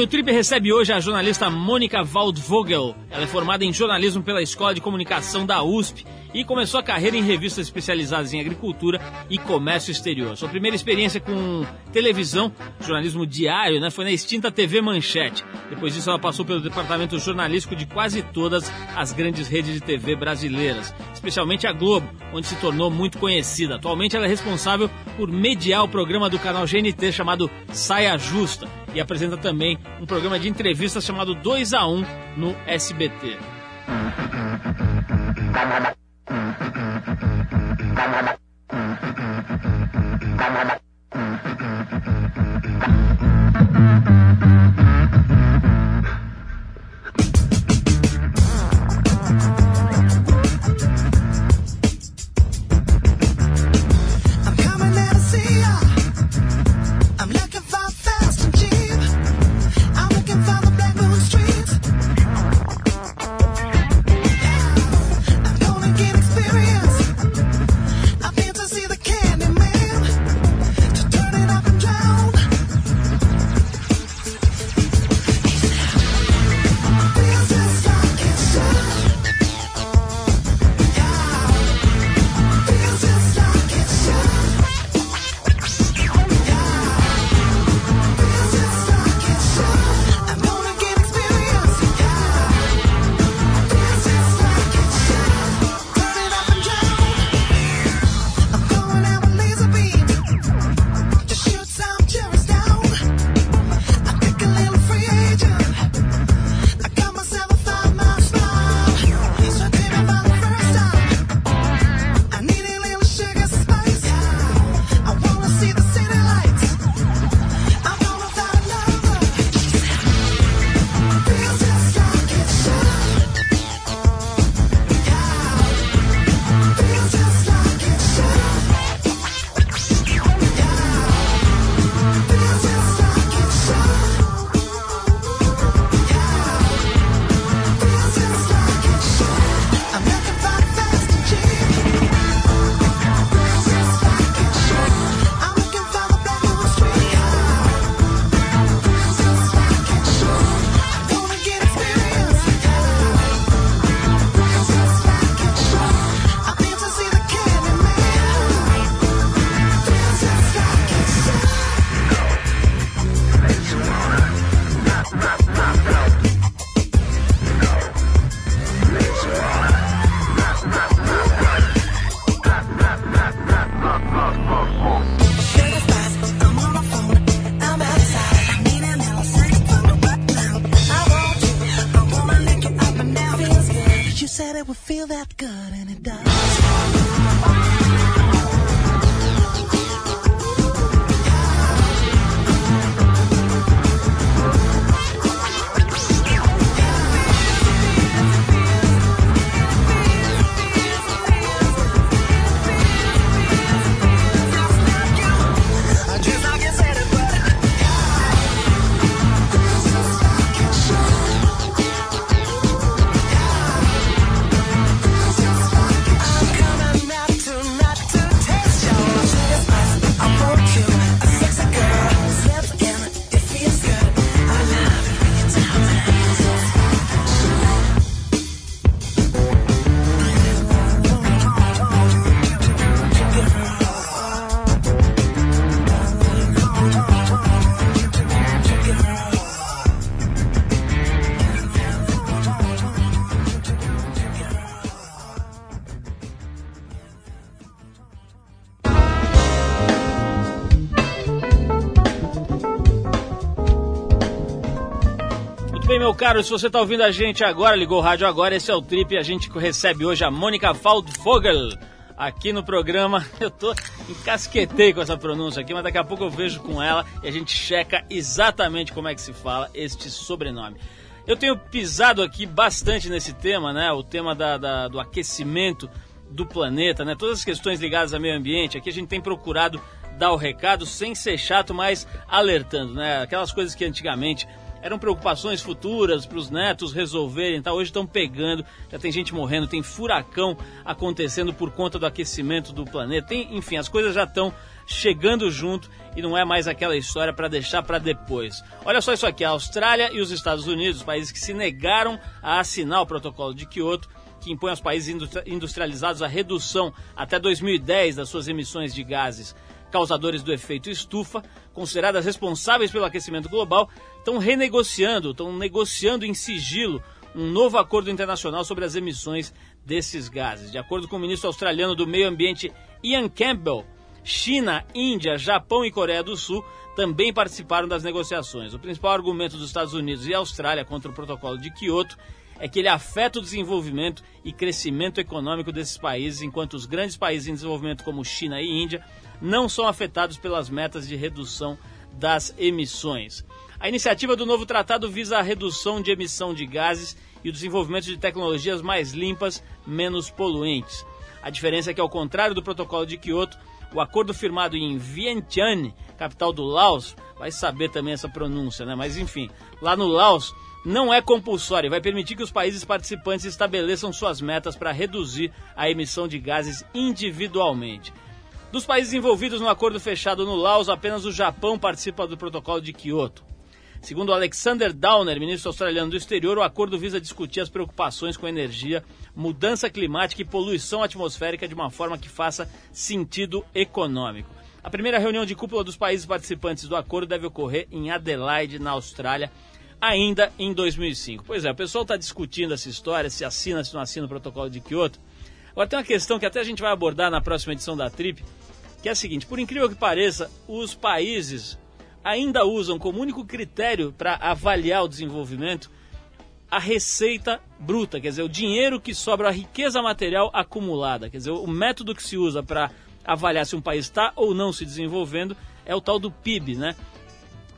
o Trip recebe hoje a jornalista Mônica Waldvogel. Ela é formada em jornalismo pela Escola de Comunicação da USP e começou a carreira em revistas especializadas em agricultura e comércio exterior. Sua primeira experiência com televisão, jornalismo diário, né, foi na extinta TV Manchete. Depois disso, ela passou pelo departamento jornalístico de quase todas as grandes redes de TV brasileiras, especialmente a Globo, onde se tornou muito conhecida. Atualmente, ela é responsável por mediar o programa do canal GNT chamado Saia Justa e apresenta também um programa de entrevistas chamado 2 a 1 no SBT. Caro, se você está ouvindo a gente agora, ligou o rádio agora, esse é o Trip e a gente recebe hoje a Mônica Waldvogel aqui no programa. Eu tô encasquetei com essa pronúncia aqui, mas daqui a pouco eu vejo com ela e a gente checa exatamente como é que se fala este sobrenome. Eu tenho pisado aqui bastante nesse tema, né? O tema da, da- do aquecimento do planeta, né? Todas as questões ligadas ao meio ambiente. Aqui a gente tem procurado dar o recado sem ser chato, mas alertando, né? Aquelas coisas que antigamente eram preocupações futuras para os netos resolverem, tá? hoje estão pegando, já tem gente morrendo, tem furacão acontecendo por conta do aquecimento do planeta, tem, enfim, as coisas já estão chegando junto e não é mais aquela história para deixar para depois. Olha só isso aqui, a Austrália e os Estados Unidos, países que se negaram a assinar o protocolo de Kyoto, que impõe aos países industrializados a redução até 2010 das suas emissões de gases causadores do efeito estufa, consideradas responsáveis pelo aquecimento global, estão renegociando, estão negociando em sigilo um novo acordo internacional sobre as emissões desses gases. De acordo com o ministro australiano do Meio Ambiente Ian Campbell, China, Índia, Japão e Coreia do Sul também participaram das negociações. O principal argumento dos Estados Unidos e Austrália contra o protocolo de Kyoto é que ele afeta o desenvolvimento e crescimento econômico desses países, enquanto os grandes países em desenvolvimento como China e Índia não são afetados pelas metas de redução das emissões. A iniciativa do novo tratado visa a redução de emissão de gases e o desenvolvimento de tecnologias mais limpas, menos poluentes. A diferença é que, ao contrário do protocolo de Kyoto, o acordo firmado em Vientiane, capital do Laos, vai saber também essa pronúncia, né? Mas enfim, lá no Laos não é compulsório e vai permitir que os países participantes estabeleçam suas metas para reduzir a emissão de gases individualmente. Dos países envolvidos no acordo fechado no Laos, apenas o Japão participa do protocolo de Kyoto. Segundo Alexander Downer, ministro australiano do exterior, o acordo visa discutir as preocupações com energia, mudança climática e poluição atmosférica de uma forma que faça sentido econômico. A primeira reunião de cúpula dos países participantes do acordo deve ocorrer em Adelaide, na Austrália, ainda em 2005. Pois é, o pessoal está discutindo essa história, se assina, se não assina o protocolo de Kyoto. Agora tem uma questão que até a gente vai abordar na próxima edição da Trip, que é a seguinte: por incrível que pareça, os países ainda usam como único critério para avaliar o desenvolvimento a receita bruta, quer dizer, o dinheiro que sobra, a riqueza material acumulada. Quer dizer, o método que se usa para avaliar se um país está ou não se desenvolvendo é o tal do PIB, né?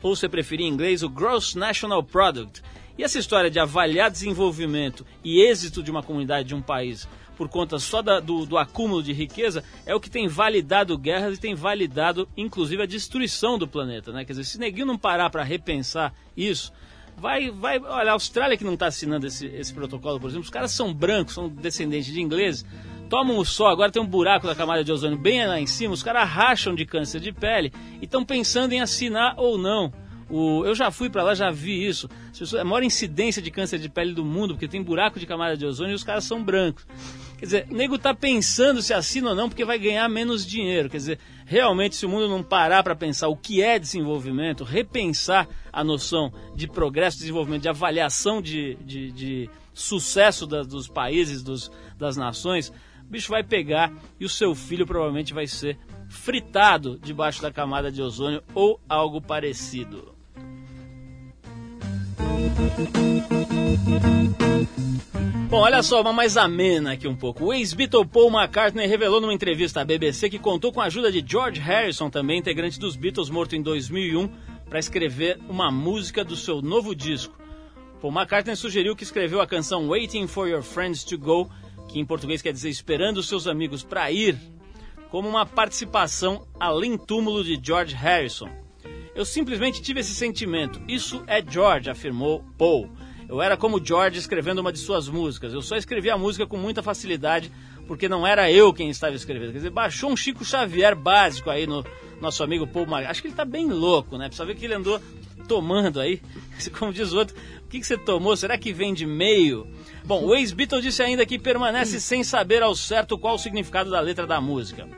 Ou se preferir em inglês, o Gross National Product. E essa história de avaliar desenvolvimento e êxito de uma comunidade, de um país, por conta só da, do, do, acúmulo de riqueza, é o que tem validado guerras e tem validado, inclusive, a destruição do planeta. Né? Quer dizer, se neguinho não parar para repensar isso, vai, vai. Olha, a Austrália que não está assinando esse, esse protocolo, por exemplo, os caras são brancos, são descendentes de ingleses, tomam o sol, agora tem um buraco da camada de ozônio bem lá em cima, os caras racham de câncer de pele e estão pensando em assinar ou não. O, eu já fui para lá, já vi isso. Pessoas, a maior incidência de câncer de pele do mundo, porque tem buraco de camada de ozônio e os caras são brancos. Quer dizer, o nego tá pensando se assina ou não, porque vai ganhar menos dinheiro. Quer dizer, realmente, se o mundo não parar para pensar o que é desenvolvimento, repensar a noção de progresso, desenvolvimento, de avaliação de, de, de sucesso da, dos países, dos, das nações, o bicho vai pegar e o seu filho provavelmente vai ser fritado debaixo da camada de ozônio ou algo parecido. Bom, olha só, uma mais amena aqui um pouco. O ex-Beatle Paul McCartney revelou numa entrevista à BBC que contou com a ajuda de George Harrison, também integrante dos Beatles, morto em 2001, para escrever uma música do seu novo disco. Paul McCartney sugeriu que escreveu a canção Waiting for Your Friends to Go, que em português quer dizer Esperando seus amigos para ir, como uma participação além túmulo de George Harrison. Eu simplesmente tive esse sentimento. Isso é George, afirmou Paul. Eu era como George escrevendo uma de suas músicas. Eu só escrevi a música com muita facilidade porque não era eu quem estava escrevendo. Quer dizer, baixou um Chico Xavier básico aí no nosso amigo Paul Mar... Acho que ele está bem louco, né? Precisa ver que ele andou tomando aí. Como diz o outro, o que, que você tomou? Será que vem de meio? Bom, o ex-Beatle disse ainda que permanece sem saber ao certo qual o significado da letra da música.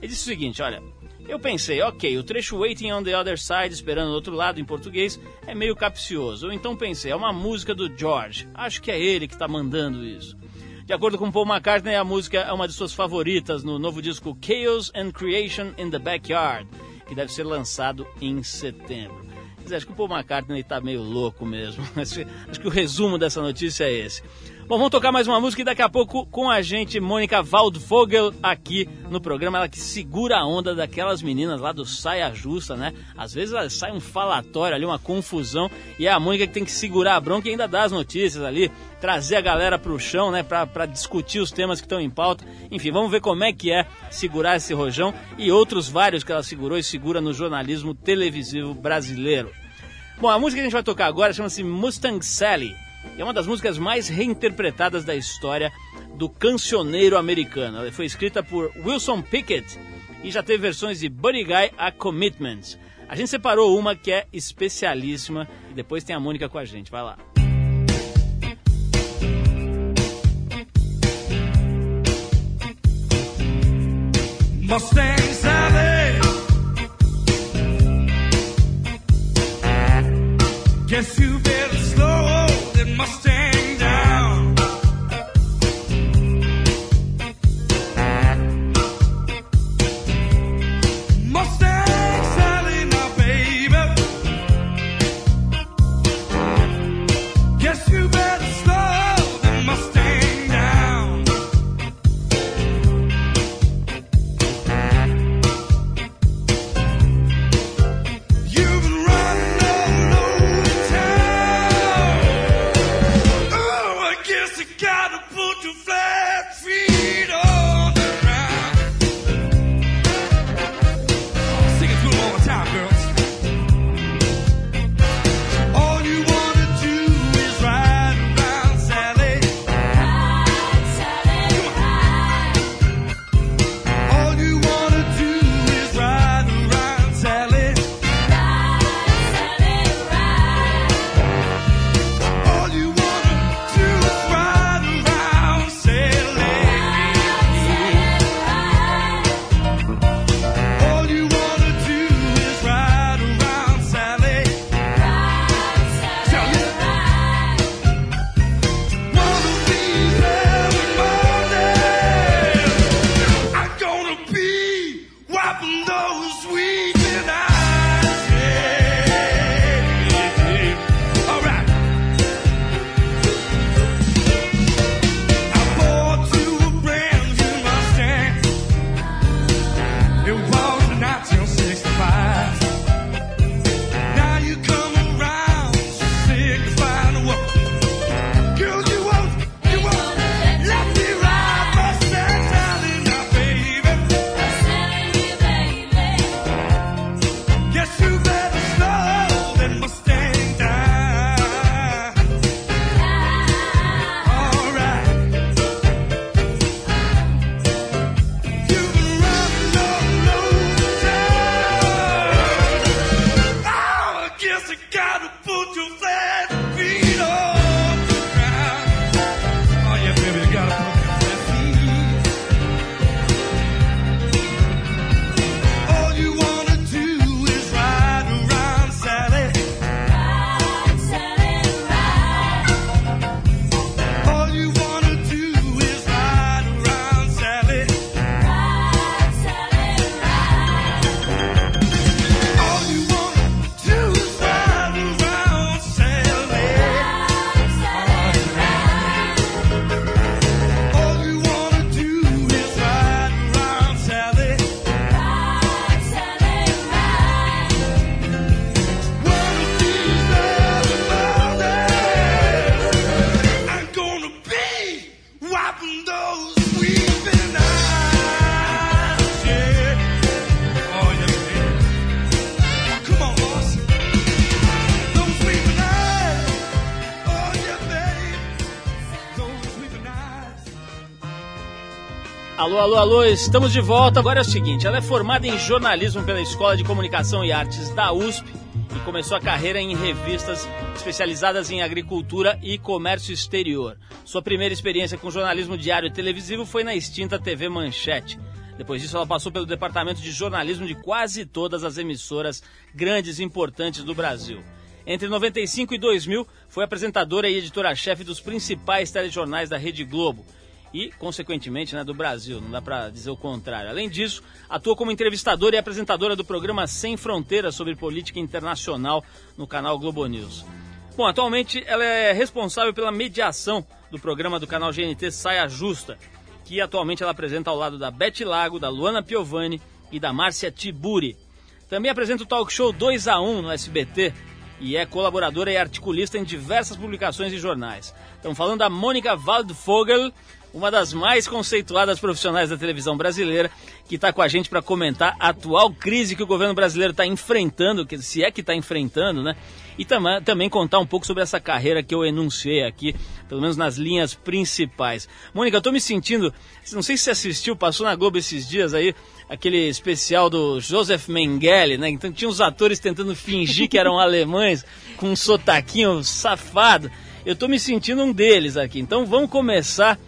Ele disse o seguinte, olha, eu pensei, ok, o trecho Waiting on the Other Side, esperando do outro lado em português, é meio capcioso. Eu então pensei, é uma música do George. Acho que é ele que está mandando isso. De acordo com Paul McCartney, a música é uma de suas favoritas no novo disco Chaos and Creation in the Backyard, que deve ser lançado em setembro. Acho que o Paul McCartney está meio louco mesmo. Acho que o resumo dessa notícia é esse. Bom, vamos tocar mais uma música e daqui a pouco com a gente, Mônica Waldvogel, aqui no programa. Ela que segura a onda daquelas meninas lá do Saia Justa, né? Às vezes sai um falatório ali, uma confusão, e é a Mônica que tem que segurar a bronca e ainda dar as notícias ali, trazer a galera pro chão, né? Pra, pra discutir os temas que estão em pauta. Enfim, vamos ver como é que é segurar esse rojão e outros vários que ela segurou e segura no jornalismo televisivo brasileiro. Bom, a música que a gente vai tocar agora chama-se Mustang Sally. É uma das músicas mais reinterpretadas da história do cancioneiro americano. Ela foi escrita por Wilson Pickett e já teve versões de Buddy Guy a Commitments. A gente separou uma que é especialíssima e depois tem a Mônica com a gente. Vai lá. Mustang Sally. Guess you better Alô, alô, alô, estamos de volta. Agora é o seguinte: ela é formada em jornalismo pela Escola de Comunicação e Artes da USP e começou a carreira em revistas especializadas em agricultura e comércio exterior. Sua primeira experiência com jornalismo diário e televisivo foi na extinta TV Manchete. Depois disso, ela passou pelo departamento de jornalismo de quase todas as emissoras grandes e importantes do Brasil. Entre 95 e 2000, foi apresentadora e editora-chefe dos principais telejornais da Rede Globo e, consequentemente, né, do Brasil, não dá para dizer o contrário. Além disso, atua como entrevistadora e apresentadora do programa Sem Fronteiras sobre política internacional no canal Globo News. Bom, atualmente ela é responsável pela mediação do programa do canal GNT Saia Justa, que atualmente ela apresenta ao lado da Beth Lago, da Luana Piovani e da Márcia Tiburi. Também apresenta o talk show 2 a 1 no SBT e é colaboradora e articulista em diversas publicações e jornais. Estamos falando da Mônica Waldvogel, uma das mais conceituadas profissionais da televisão brasileira, que está com a gente para comentar a atual crise que o governo brasileiro está enfrentando, que se é que está enfrentando, né? E tam também contar um pouco sobre essa carreira que eu enunciei aqui, pelo menos nas linhas principais. Mônica, eu tô me sentindo, não sei se você assistiu, passou na Globo esses dias aí, aquele especial do Joseph Mengele, né? Então tinha os atores tentando fingir que eram alemães, com um sotaquinho safado. Eu tô me sentindo um deles aqui. Então vamos começar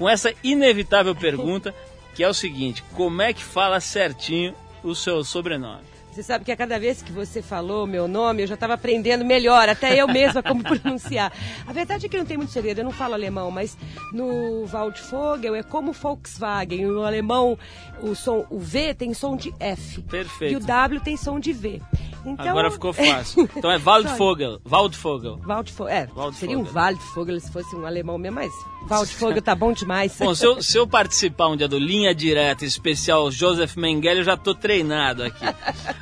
com essa inevitável pergunta, que é o seguinte: como é que fala certinho o seu sobrenome? Você sabe que a cada vez que você falou meu nome, eu já estava aprendendo melhor, até eu mesma como pronunciar. A verdade é que não tem muito segredo, eu não falo alemão, mas no Waldvogel é como Volkswagen. No alemão, o, som, o V tem som de F. Perfeito. E o W tem som de V. Então, Agora ficou fácil. Então é Waldvogel. Waldvogel. Waldvogel. É, Waldvogel. seria um Waldvogel se fosse um alemão mesmo, mas Waldvogel tá bom demais. Bom, se eu, se eu participar um dia do Linha Direta especial Joseph Mengele, eu já tô treinado aqui.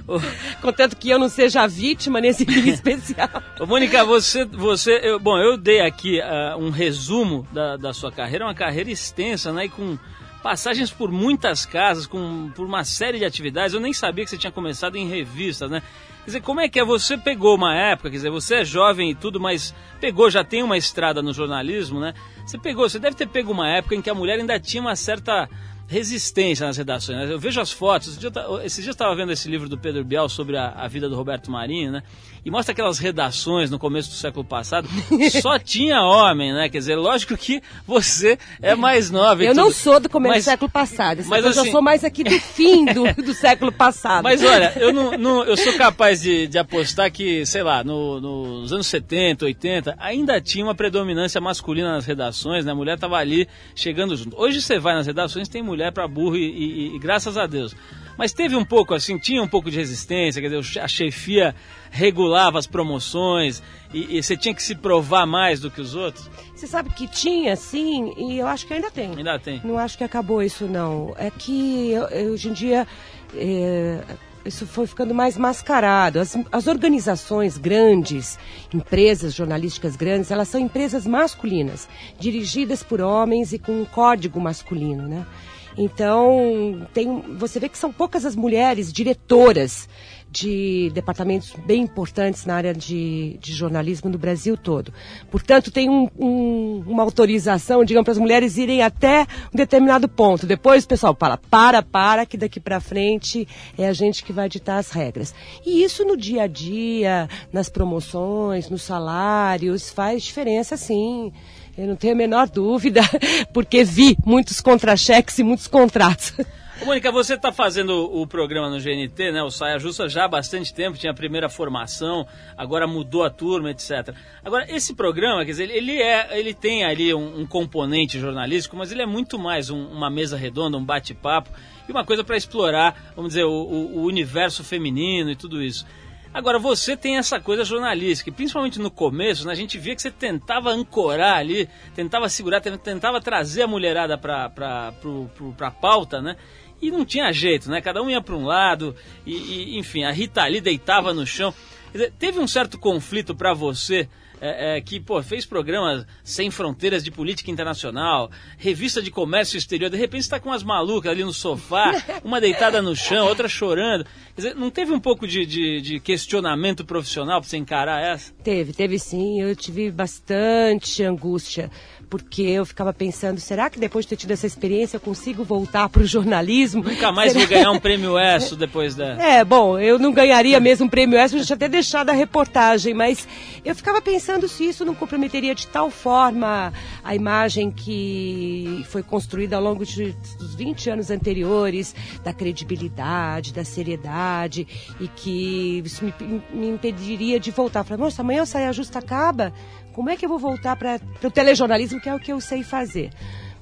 Contanto que eu não seja a vítima nesse dia especial. Ô, Mônica, você, você eu- bom, eu dei aqui ah, um resumo da, da sua carreira, uma carreira extensa, né, e com passagens por muitas casas, com por uma série de atividades. Eu nem sabia que você tinha começado em revistas, né? Quer dizer, como é que é? Você pegou uma época, quer dizer, você é jovem e tudo, mas pegou, já tem uma estrada no jornalismo, né? Você pegou, você deve ter pego uma época em que a mulher ainda tinha uma certa resistência nas redações. né? Eu vejo as fotos, esses dias eu estava vendo esse livro do Pedro Bial sobre a, a vida do Roberto Marinho, né? E mostra aquelas redações no começo do século passado, só tinha homem, né? Quer dizer, lógico que você é mais nova. Eu não sou do começo mas- do século passado. mas eu já assim- sou mais aqui do fim do, do século passado. Mas olha, eu, não, não- eu sou capaz de, de apostar que, sei lá, no- nos anos 70, 80, ainda tinha uma predominância masculina nas redações, né? A mulher estava ali chegando junto. Hoje você vai nas redações, tem mulher para burro e, e- e graças a Deus. Mas teve um pouco assim, tinha um pouco de resistência, quer dizer, a chefia regulava as promoções e, e você tinha que se provar mais do que os outros. Você sabe que tinha, sim, e eu acho que ainda tem. Ainda tem. Não acho que acabou isso, não. É que hoje em dia é, isso foi ficando mais mascarado. As, as organizações grandes, empresas jornalísticas grandes, elas são empresas masculinas, dirigidas por homens e com um código masculino, né? Então, tem, você vê que são poucas as mulheres diretoras de departamentos bem importantes na área de, de jornalismo no Brasil todo. Portanto, tem um- um- uma autorização, digamos, para as mulheres irem até um determinado ponto. Depois o pessoal fala, para, para, que daqui para frente é a gente que vai ditar as regras. E isso no dia a dia, nas promoções, nos salários, faz diferença sim. Eu não tenho a menor dúvida, porque vi muitos contra-cheques e muitos contratos. Mônica, você está fazendo o programa no GNT, né? O Saia Justa já há bastante tempo, tinha a primeira formação, agora mudou a turma, etc. Agora, esse programa, quer dizer, ele, é, ele tem ali um, um componente jornalístico, mas ele é muito mais um- uma mesa redonda, um bate-papo e uma coisa para explorar, vamos dizer, o, o- o universo feminino e tudo isso. Agora, você tem essa coisa jornalística, principalmente no começo, né, a gente via que você tentava ancorar ali, tentava segurar, tentava trazer a mulherada para a pauta, né? E não tinha jeito, né? Cada um ia para um lado, e, e, enfim, a Rita ali deitava no chão. Dizer, teve um certo conflito para você é, é, que pô, fez programas sem fronteiras de política internacional, revista de comércio exterior, de repente está com umas malucas ali no sofá, uma deitada no chão, outra chorando. Quer dizer, não teve um pouco de, de, de questionamento profissional para você encarar essa? Teve, teve sim. Eu tive bastante angústia, porque eu ficava pensando, será que depois de ter tido essa experiência eu consigo voltar para o jornalismo? Nunca mais Será- vou ganhar um prêmio ESSO depois da. É, bom, eu não ganharia mesmo um prêmio ESSO, eu já tinha até deixado a reportagem, mas eu ficava pensando se isso não comprometeria de tal forma a imagem que foi construída ao longo de- 20 anos anteriores, da credibilidade, da seriedade, e que isso me, me impediria de voltar. Falei, nossa, amanhã eu saia justa acaba, como é que eu vou voltar para o telejornalismo, que é o que eu sei fazer?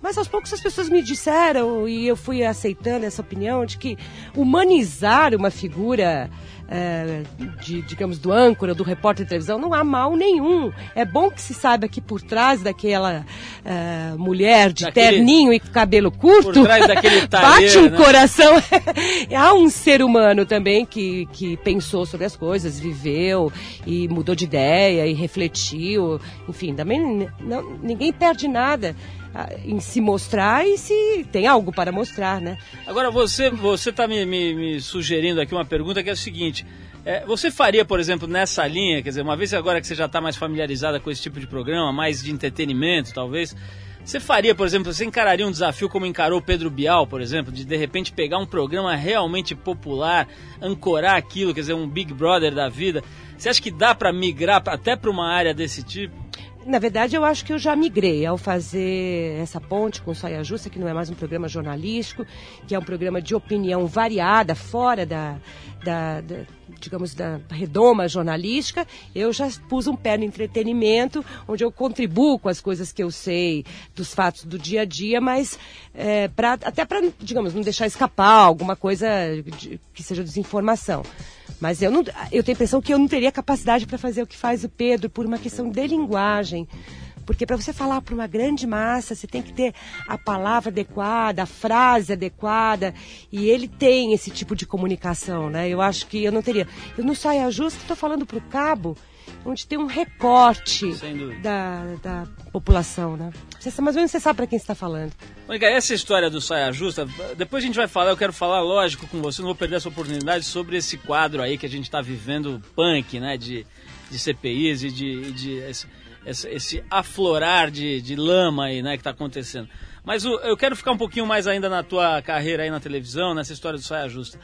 Mas aos poucos as pessoas me disseram, e eu fui aceitando essa opinião, de que humanizar uma figura, eh, de, digamos, do âncora, do repórter de televisão, não há mal nenhum. É bom que se saiba que por trás daquela eh, mulher de Daquele- terninho e cabelo curto, bate um né? coração. há um ser humano também que, que pensou sobre as coisas, viveu e mudou de ideia e refletiu. Enfim, também não, ninguém perde nada. Em se mostrar e se tem algo para mostrar, né? Agora, você você está me, me- me sugerindo aqui uma pergunta que é a seguinte. é, você faria, por exemplo, nessa linha, quer dizer, uma vez agora que você já está mais familiarizada com esse tipo de programa, mais de entretenimento, talvez, você faria, por exemplo, você encararia um desafio como encarou o Pedro Bial, por exemplo, de de repente pegar um programa realmente popular, ancorar aquilo, quer dizer, um Big Brother da vida. Você acha que dá para migrar até para uma área desse tipo? Na verdade, eu acho que eu já migrei ao fazer essa ponte com Saia Justa, que não é mais um programa jornalístico, que é um programa de opinião variada, fora da, da- da, digamos, da redoma jornalística. Eu já pus um pé no entretenimento, onde eu contribuo com as coisas que eu sei dos fatos do dia a dia, mas é, pra, até para, digamos, não deixar escapar alguma coisa de- que seja desinformação. Mas eu, não, eu tenho a impressão que eu não teria capacidade para fazer o que faz o Pedro por uma questão de linguagem. Porque para você falar para uma grande massa, você tem que ter a palavra adequada, a frase adequada. E ele tem esse tipo de comunicação, né? Eu acho que eu não teria. Eu não saia justa, estou falando para o cabo, onde tem um recorte da, da população, né? Você, mais ou menos você sabe para quem você está falando. Mônica, essa história do Saia Justa, depois a gente vai falar, eu quero falar, lógico, com você, não vou perder essa oportunidade, sobre esse quadro aí que a gente está vivendo, punk, né, de, de CPIs e de, de esse, esse, esse aflorar de, de lama aí, né, que está acontecendo. Mas o- eu quero ficar um pouquinho mais ainda na tua carreira aí na televisão, nessa história do Saia Justa.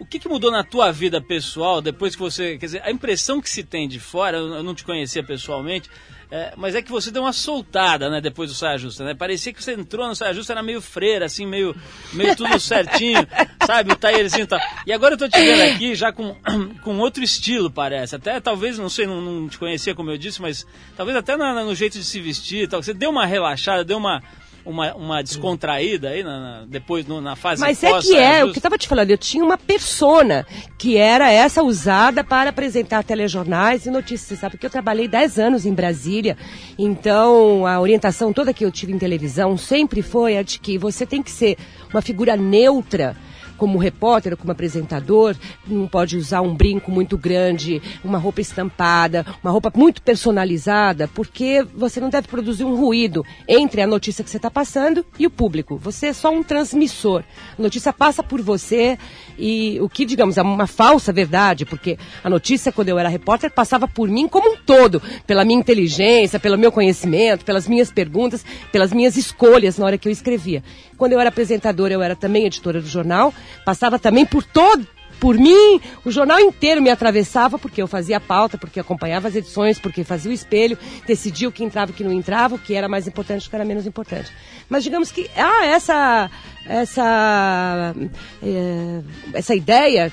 O que, que mudou na tua vida pessoal depois que você. Quer dizer, a impressão que se tem de fora, eu não te conhecia pessoalmente, é, mas é que você deu uma soltada, né, depois do Saia Justa, né? Parecia que você entrou no Saia Justa, era meio freira, assim, meio, meio tudo certinho, sabe? O taierzinho e tal. E agora eu tô te vendo aqui já com, com outro estilo, parece. Até talvez, não sei, não, não te conhecia, como eu disse, mas talvez até na- no jeito de se vestir e tal. Você deu uma relaxada, deu uma. Uma, uma descontraída aí na, na- depois no- na fase Mas é que pós-Saia é, o que eu estava te falando, eu tinha uma persona que era essa usada para apresentar telejornais e notícias, você sabe que eu trabalhei 10 anos em Brasília, então a orientação toda que eu tive em televisão sempre foi a de que você tem que ser uma figura neutra, como repórter como apresentador, não pode usar um brinco muito grande, uma roupa estampada, uma roupa muito personalizada, porque você não deve produzir um ruído entre a notícia que você está passando e o público. Você é só um transmissor. A notícia passa por você e o que, digamos, é uma falsa verdade, porque a notícia, quando eu era repórter, passava por mim como um todo, pela minha inteligência, pelo meu conhecimento, pelas minhas perguntas, pelas minhas escolhas na hora que eu escrevia. Quando eu era apresentadora, eu era também editora do jornal, passava também por todo por mim, o jornal inteiro me atravessava porque eu fazia pauta, porque acompanhava as edições, porque fazia o espelho, decidia o que entrava e o que não entrava, o que era mais importante e o que era menos importante. Mas digamos que ah, essa essa eh, essa ideia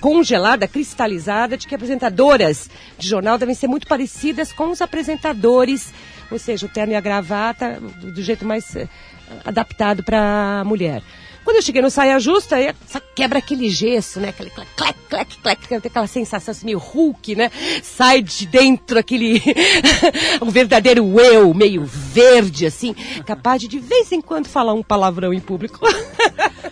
congelada, cristalizada, de que apresentadoras de jornal devem ser muito parecidas com os apresentadores, ou seja, o terno e a gravata do, do jeito mais eh, adaptado para a mulher. Quando eu cheguei no Saia Justa, aí só quebra aquele gesso, né? Aquele clac, clac, clac, clac, tem aquela sensação assim, meio Hulk, né? Sai de dentro aquele... um verdadeiro eu, meio verde, assim, capaz de de vez em quando falar um palavrão em público.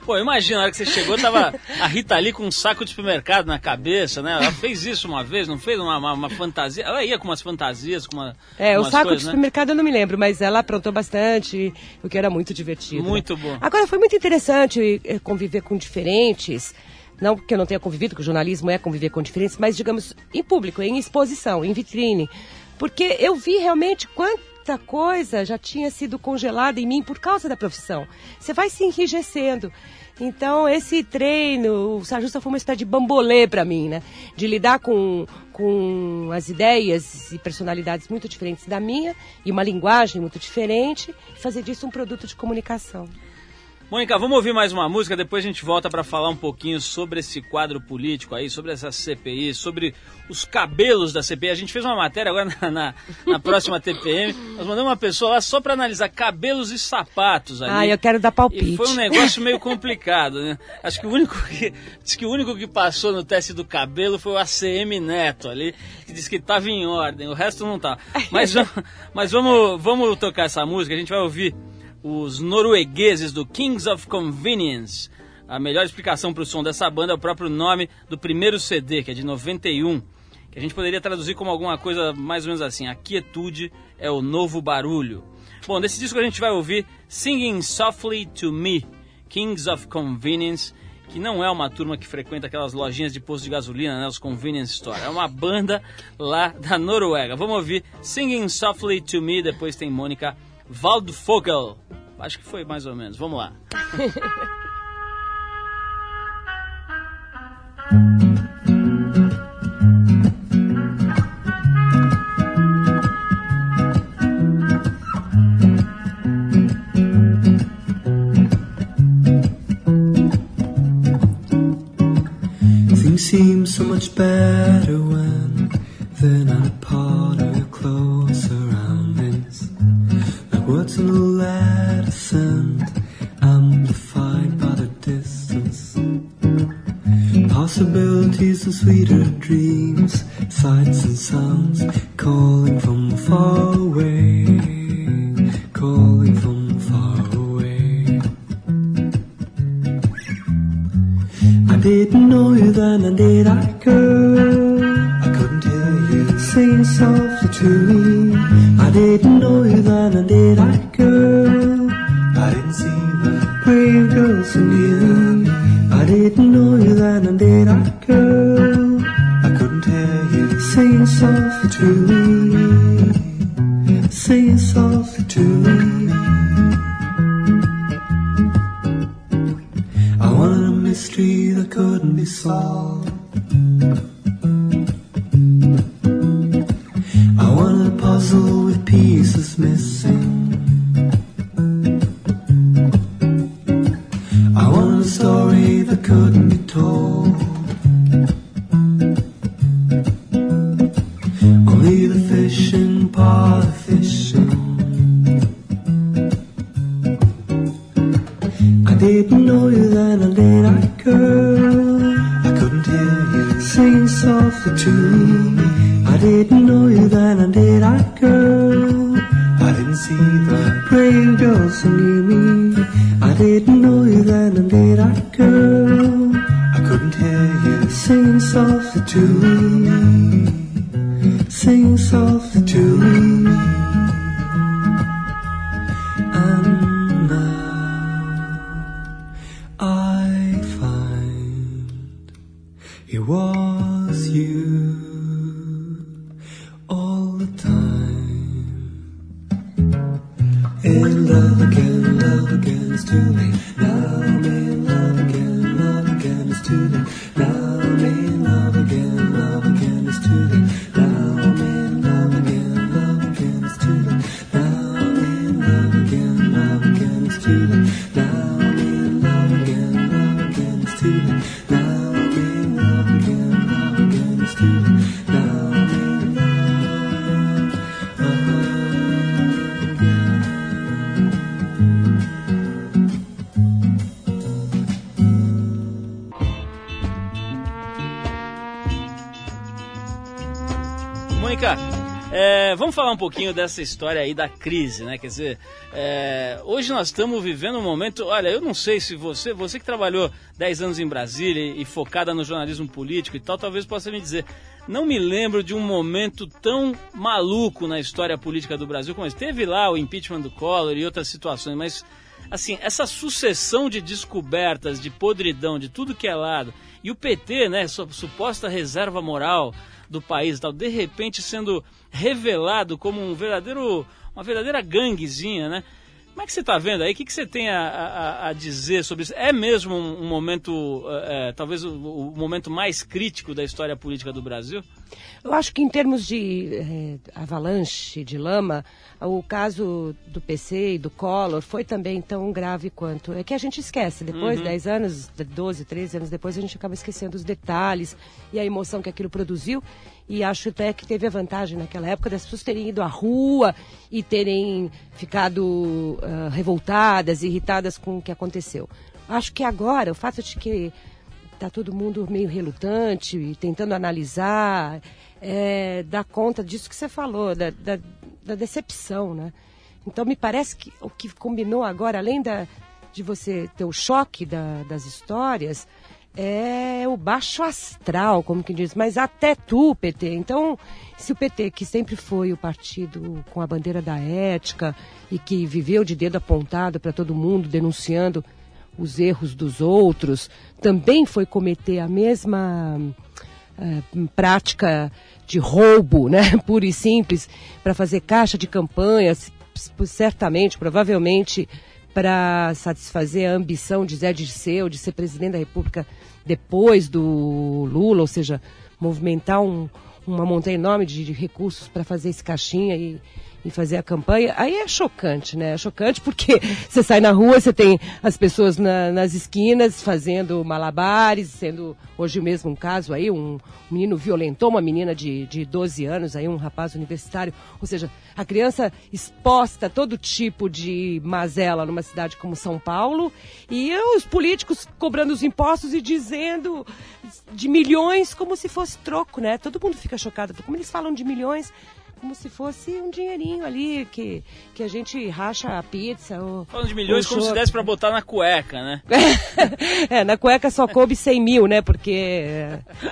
Pô, imagina, na hora que você chegou, tava a Rita ali com um saco de supermercado na cabeça, né? Ela fez isso uma vez, não fez uma, uma, uma fantasia? Ela ia com umas fantasias, com uma. É, o saco coisas, de né? supermercado eu não me lembro, mas ela aprontou bastante, o que era muito divertido. né? Muito bom. Agora, foi muito interessante eh, conviver com diferentes, não que eu não tenha convivido, que o jornalismo é conviver com diferentes, mas, digamos, em público, em exposição, em vitrine. Porque eu vi realmente quanta coisa já tinha sido congelada em mim por causa da profissão. Você vai se enrijecendo. Então, esse treino, o Sajusta foi uma espécie de bambolê para mim, né? De lidar com, com as ideias e personalidades muito diferentes da minha e uma linguagem muito diferente e fazer disso um produto de comunicação. Mônica, vamos ouvir mais uma música, depois a gente volta para falar um pouquinho sobre esse quadro político aí, sobre essa CPI, sobre os cabelos da CPI. A gente fez uma matéria agora na, na, na próxima TPM, nós mandamos uma pessoa lá só para analisar cabelos e sapatos ali. Ah, eu quero dar palpite. E foi um negócio meio complicado, né? Acho que o único que, diz que o único que passou no teste do cabelo foi o ACM Neto ali, que disse que estava em ordem, o resto não tá. Mas, mas vamos, vamos tocar essa música, a gente vai ouvir os noruegueses do Kings of Convenience. A melhor explicação para o som dessa banda é o próprio nome do primeiro CD, que é de 91, que a gente poderia traduzir como alguma coisa mais ou menos assim: a quietude é o novo barulho. Bom, desse disco a gente vai ouvir Singing Softly to Me, Kings of Convenience, que não é uma turma que frequenta aquelas lojinhas de posto de gasolina, né, os convenience store. É uma banda lá da Noruega. Vamos ouvir Singing Softly to Me, depois tem Mônica Waldvogel. Acho que foi mais ou menos. Vamos lá. Things seem so much better when they're not a part of words in a letter sent, amplified by the distance. Possibilities and sweeter dreams, sights and sounds calling from far away, calling from far away. I didn't know you then, and did I, girl? I singing softly to me. I didn't know you then, and did I, girl? I didn't see the brave girls in you. I didn't know you then, and did I, girl? I couldn't hear you singing softly to me, singing softly to me. Falar um pouquinho dessa história aí da crise, né? Quer dizer, é, hoje nós estamos vivendo um momento. Olha, eu não sei se você, você que trabalhou 10 anos em Brasília e, focada no jornalismo político e tal, talvez possa me dizer. Não me lembro de um momento tão maluco na história política do Brasil como esse. Teve lá o impeachment do Collor e outras situações, mas assim, essa sucessão de descobertas, de podridão, de tudo que é lado, e o PT, né, su- suposta reserva moral do país e tal, de repente sendo revelado como um verdadeiro, uma verdadeira ganguezinha, né? Como é que você está vendo aí? O que, que você tem a, a- a dizer sobre isso? É mesmo um, um momento, é, é, talvez o, o momento mais crítico da história política do Brasil? Eu acho que em termos de eh, avalanche de lama, o caso do PC e do Collor foi também tão grave quanto. É que a gente esquece, depois, 10 anos, 12, 13 anos depois, a gente acaba esquecendo os detalhes e a emoção que aquilo produziu. E acho até que teve a vantagem naquela época das pessoas terem ido à rua e terem ficado ah, revoltadas, irritadas com o que aconteceu. Acho que agora, o fato de que está todo mundo meio relutante, e tentando analisar, é, dar conta disso que você falou, da, da, da decepção, né? Então me parece que o que combinou agora, além da, de você ter o choque da- das histórias, é o baixo astral, como que diz, mas até tu, PT. Então, se o PT, que sempre foi o partido com a bandeira da ética e que viveu de dedo apontado para todo mundo, denunciando os erros dos outros, também foi cometer a mesma eh, prática de roubo, né, puro e simples, para fazer caixa de campanha, certamente, provavelmente, para satisfazer a ambição de Zé Dirceu de ser presidente da República depois do Lula, ou seja, movimentar um- uma montanha enorme de, de recursos para fazer esse caixinha e, e fazer a campanha. Aí é chocante, né? É chocante porque você sai na rua, você tem as pessoas na- nas esquinas fazendo malabares, sendo hoje mesmo um caso aí, um menino violentou uma menina de, de 12 anos, aí um rapaz universitário. Ou seja, a criança exposta a todo tipo de mazela numa cidade como São Paulo e os políticos cobrando os impostos e dizendo de milhões como se fosse troco, né? Todo mundo fica chocado. Como eles falam de milhões como se fosse um dinheirinho ali que, que a gente racha a pizza. Ou, Falando de milhões, ou como se desse pra botar na cueca, né? é, na cueca só coube 100 mil, né? Porque,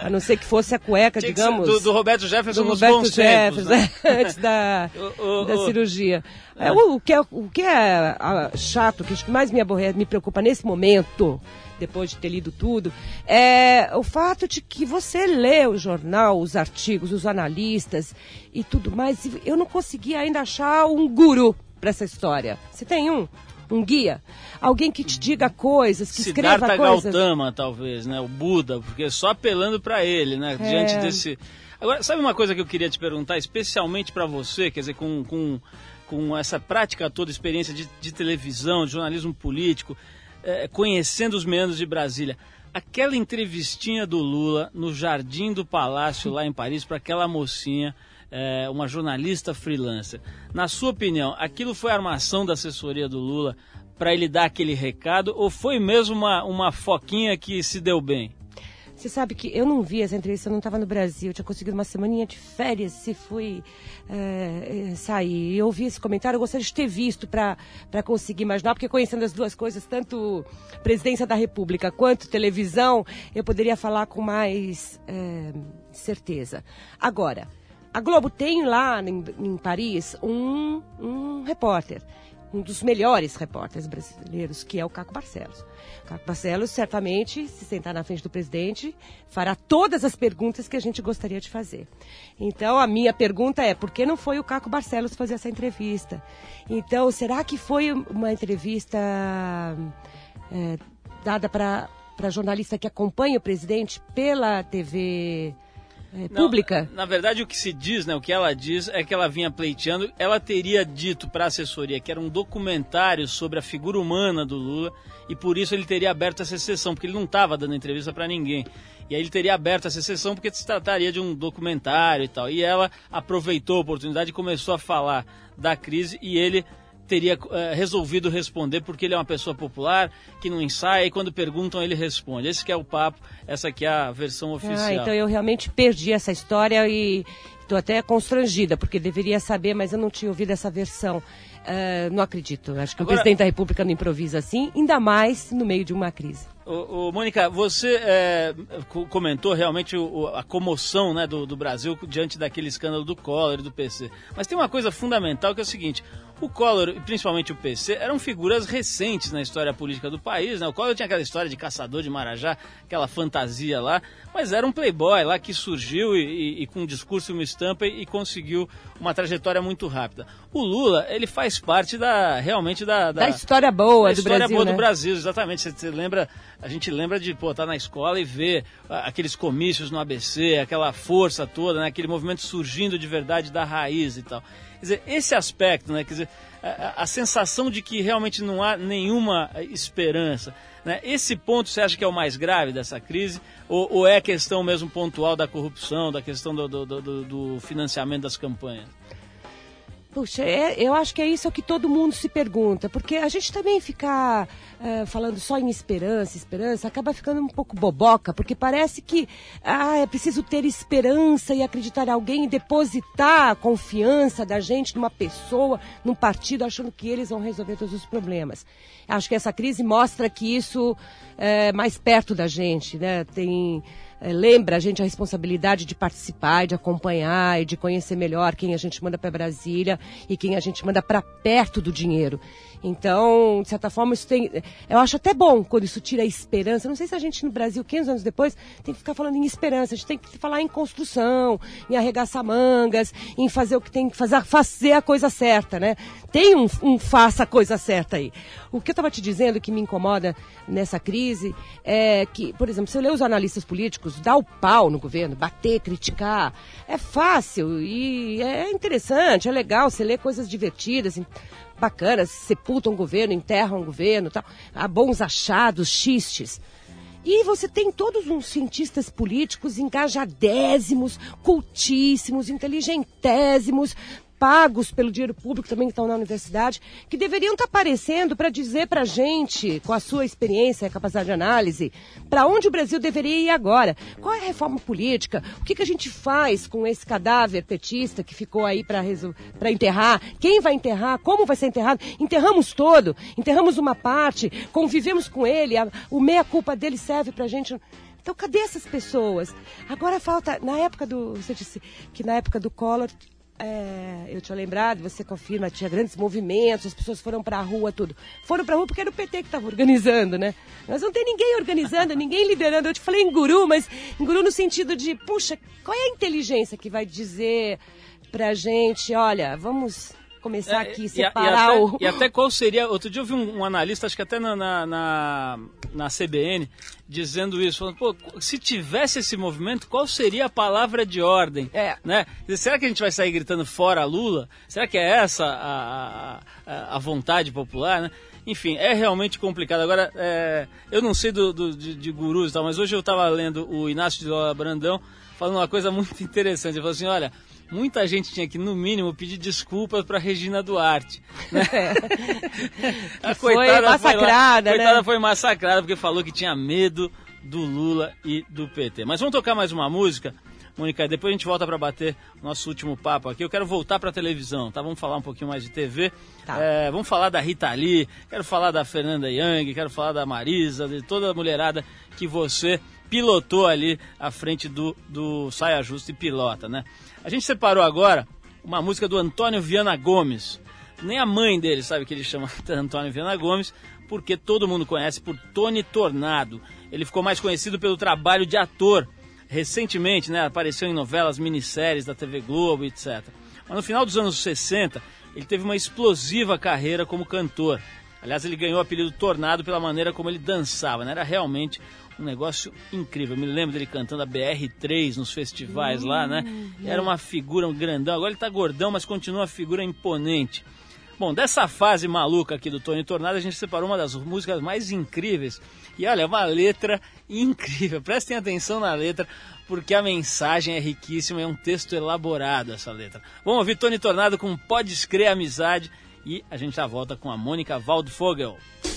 a não ser que fosse a cueca, digamos... do, do Roberto Jefferson do nos Roberto bons tempos, Jefferson, né? antes da, O- o- da o- cirurgia. É, o, o que é, o que é ah, chato, que que mais me aborrece, me preocupa nesse momento, depois de ter lido tudo, é o fato de que você lê o jornal, os artigos, os analistas e tudo mais, e eu não consegui ainda achar um guru para essa história. Você tem um? Um guia? Alguém que te diga coisas, que escreva Siddhartha coisas. Gautama, talvez, né? O Buda, porque só apelando pra ele, né? É. Diante desse. Agora, sabe uma coisa que eu queria te perguntar, especialmente pra você, quer dizer, com, com, com essa prática toda, experiência de, de televisão, de jornalismo político, eh, conhecendo os meandros de Brasília. Aquela entrevistinha do Lula no Jardim do Palácio, lá em Paris, para aquela mocinha, eh, uma jornalista freelancer. Na sua opinião, aquilo foi armação da assessoria do Lula para ele dar aquele recado ou foi mesmo uma, uma foquinha que se deu bem? Você sabe que eu não vi essa entrevista, eu não estava no Brasil, eu tinha conseguido uma semaninha de férias se fui é, sair. Eu ouvi esse comentário, eu gostaria de ter visto para conseguir imaginar, porque conhecendo as duas coisas, tanto presidência da República quanto televisão, eu poderia falar com mais é, certeza. Agora, a Globo tem lá em, em Paris um, um repórter, um dos melhores repórteres brasileiros, que é o Caco Barcelos. Caco Barcelos, certamente, se sentar na frente do presidente, fará todas as perguntas que a gente gostaria de fazer. Então, a minha pergunta é, por que não foi o Caco Barcelos fazer essa entrevista? Então, será que foi uma entrevista é, dada para jornalista que acompanha o presidente pela TV é, Não, pública? Na verdade, o que se diz, né, o que ela diz é que ela vinha pleiteando, ela teria dito para a assessoria que era um documentário sobre a figura humana do Lula e por isso ele teria aberto essa sessão, porque ele não estava dando entrevista para ninguém. E aí ele teria aberto essa sessão porque se trataria de um documentário e tal. E ela aproveitou a oportunidade e começou a falar da crise e ele teria eh, resolvido responder porque ele é uma pessoa popular, que não ensaia e quando perguntam ele responde. Esse que é o papo, essa aqui é a versão oficial. Ah, então eu realmente perdi essa história e estou até constrangida, porque deveria saber, mas eu não tinha ouvido essa versão. Ah, não acredito. Acho que Agora- o presidente da República não improvisa assim, ainda mais no meio de uma crise. Ô, ô, Mônica, você é, co- comentou realmente o- a comoção né, do, do Brasil diante daquele escândalo do Collor e do PC. Mas tem uma coisa fundamental que é o seguinte: o Collor e principalmente o PC eram figuras recentes na história política do país. Né? O Collor tinha aquela história de caçador de Marajá, aquela fantasia lá, mas era um playboy lá que surgiu e, e- e com um discurso e uma estampa e, e conseguiu uma trajetória muito rápida. O Lula, ele faz parte da realmente da, Da história boa da do história Brasil, boa né? do Brasil, exatamente. Você, você lembra, a gente lembra de pô, estar na escola e ver aqueles comícios no ABC, aquela força toda, né? aquele movimento surgindo de verdade da raiz e tal. Quer dizer, esse aspecto, né? Quer dizer, a, a- sensação de que realmente não há nenhuma esperança. Né? Esse ponto você acha que é o mais grave dessa crise? Ou, ou é a questão mesmo pontual da corrupção, da questão do- do- do- do financiamento das campanhas? Puxa, é- eu acho que é isso que todo mundo se pergunta, porque a gente também ficar eh, falando só em esperança, esperança, acaba ficando um pouco boboca, porque parece que ah, é preciso ter esperança e acreditar em alguém e depositar a confiança da gente numa pessoa, num partido, achando que eles vão resolver todos os problemas. Acho que essa crise mostra que isso é mais perto da gente, né? Tem eh, lembra a gente a responsabilidade de participar, de acompanhar e de conhecer melhor quem a gente manda para Brasília e quem a gente manda para perto do dinheiro. Então, de certa forma, isso tem. Eu acho até bom quando isso tira a esperança. Não sei se a gente no Brasil, 15 anos depois, tem que ficar falando em esperança. A gente tem que falar em construção, em arregaçar mangas, em fazer o que tem que fazer, fazer a coisa certa, né? Tem um, um faça a coisa certa aí. O que eu estava te dizendo que me incomoda nessa crise é que, por exemplo, se eu ler os analistas políticos, dar o pau no governo, bater, criticar, é fácil e é interessante, é legal, você lê coisas divertidas, bacanas, sepultam o governo, enterram o governo, tal. há bons achados, xistes. E você tem todos uns cientistas políticos engajadésimos, cultíssimos, inteligentésimos, pagos pelo dinheiro público também que estão na universidade, que deveriam estar aparecendo para dizer para a gente, com a sua experiência e capacidade de análise, para onde o Brasil deveria ir agora. Qual é a reforma política? O que, que a gente faz com esse cadáver petista que ficou aí para enterrar? Quem vai enterrar? Como vai ser enterrado? Enterramos todo, enterramos uma parte, convivemos com ele, a, o meia-culpa dele serve para a gente. Então, cadê essas pessoas? Agora falta, na época do. Você disse que na época do Collor é, eu tinha lembrado, você confirma, tinha grandes movimentos, as pessoas foram pra rua, tudo. Foram pra rua porque era o PT que estava organizando, né? Mas não tem ninguém organizando, ninguém liderando. Eu te falei em guru, mas em guru no sentido de, puxa, qual é a inteligência que vai dizer pra gente, olha, vamos começar aqui, É, e, separar e até, o... e até qual seria. Outro dia eu vi um, um analista, acho que até na, na, na, na CBN, dizendo isso, falando, pô, se tivesse esse movimento, qual seria a palavra de ordem? É. Né? Será que a gente vai sair gritando fora Lula? Será que é essa a, a, a vontade popular, né? Enfim, é realmente complicado. Agora, é, eu não sei do, do- de, de gurus e tal, mas hoje eu estava lendo o Inácio de Lola Brandão falando uma coisa muito interessante. Ele falou assim, olha, muita gente tinha que, no mínimo, pedir desculpas para Regina Duarte. Né? A foi massacrada, né? Coitada foi massacrada porque falou que tinha medo do Lula e do PT. Mas vamos tocar mais uma música, Mônica, e depois a gente volta para bater nosso último papo aqui. Eu quero voltar para televisão, tá? Vamos falar um pouquinho mais de TV. Tá. É, vamos falar da Rita Lee, quero falar da Fernanda Young, quero falar da Marisa, de toda a mulherada que você pilotou ali à frente do, do Saia Justa e pilota, né? A gente separou agora uma música do Antônio Viana Gomes. Nem a mãe dele sabe que ele chama Antônio Viana Gomes, porque todo mundo conhece por Tony Tornado. Ele ficou mais conhecido pelo trabalho de ator. Recentemente, né, apareceu em novelas, minisséries da TV Globo, etc. Mas no final dos anos 60, ele teve uma explosiva carreira como cantor. Aliás, ele ganhou o apelido Tornado pela maneira como ele dançava, né? Era realmente um negócio incrível. Eu me lembro dele cantando a BR-3 nos festivais lá, né? Era uma figura um grandão. Agora ele tá gordão, mas continua uma figura imponente. Bom, dessa fase maluca aqui do Tony Tornado, a gente separou uma das músicas mais incríveis. E olha, é uma letra incrível. Prestem atenção na letra, porque a mensagem é riquíssima, é um texto elaborado essa letra. Vamos ouvir Tony Tornado com Podes Crer Amizade e a gente já volta com a Mônica Waldvogel. Pode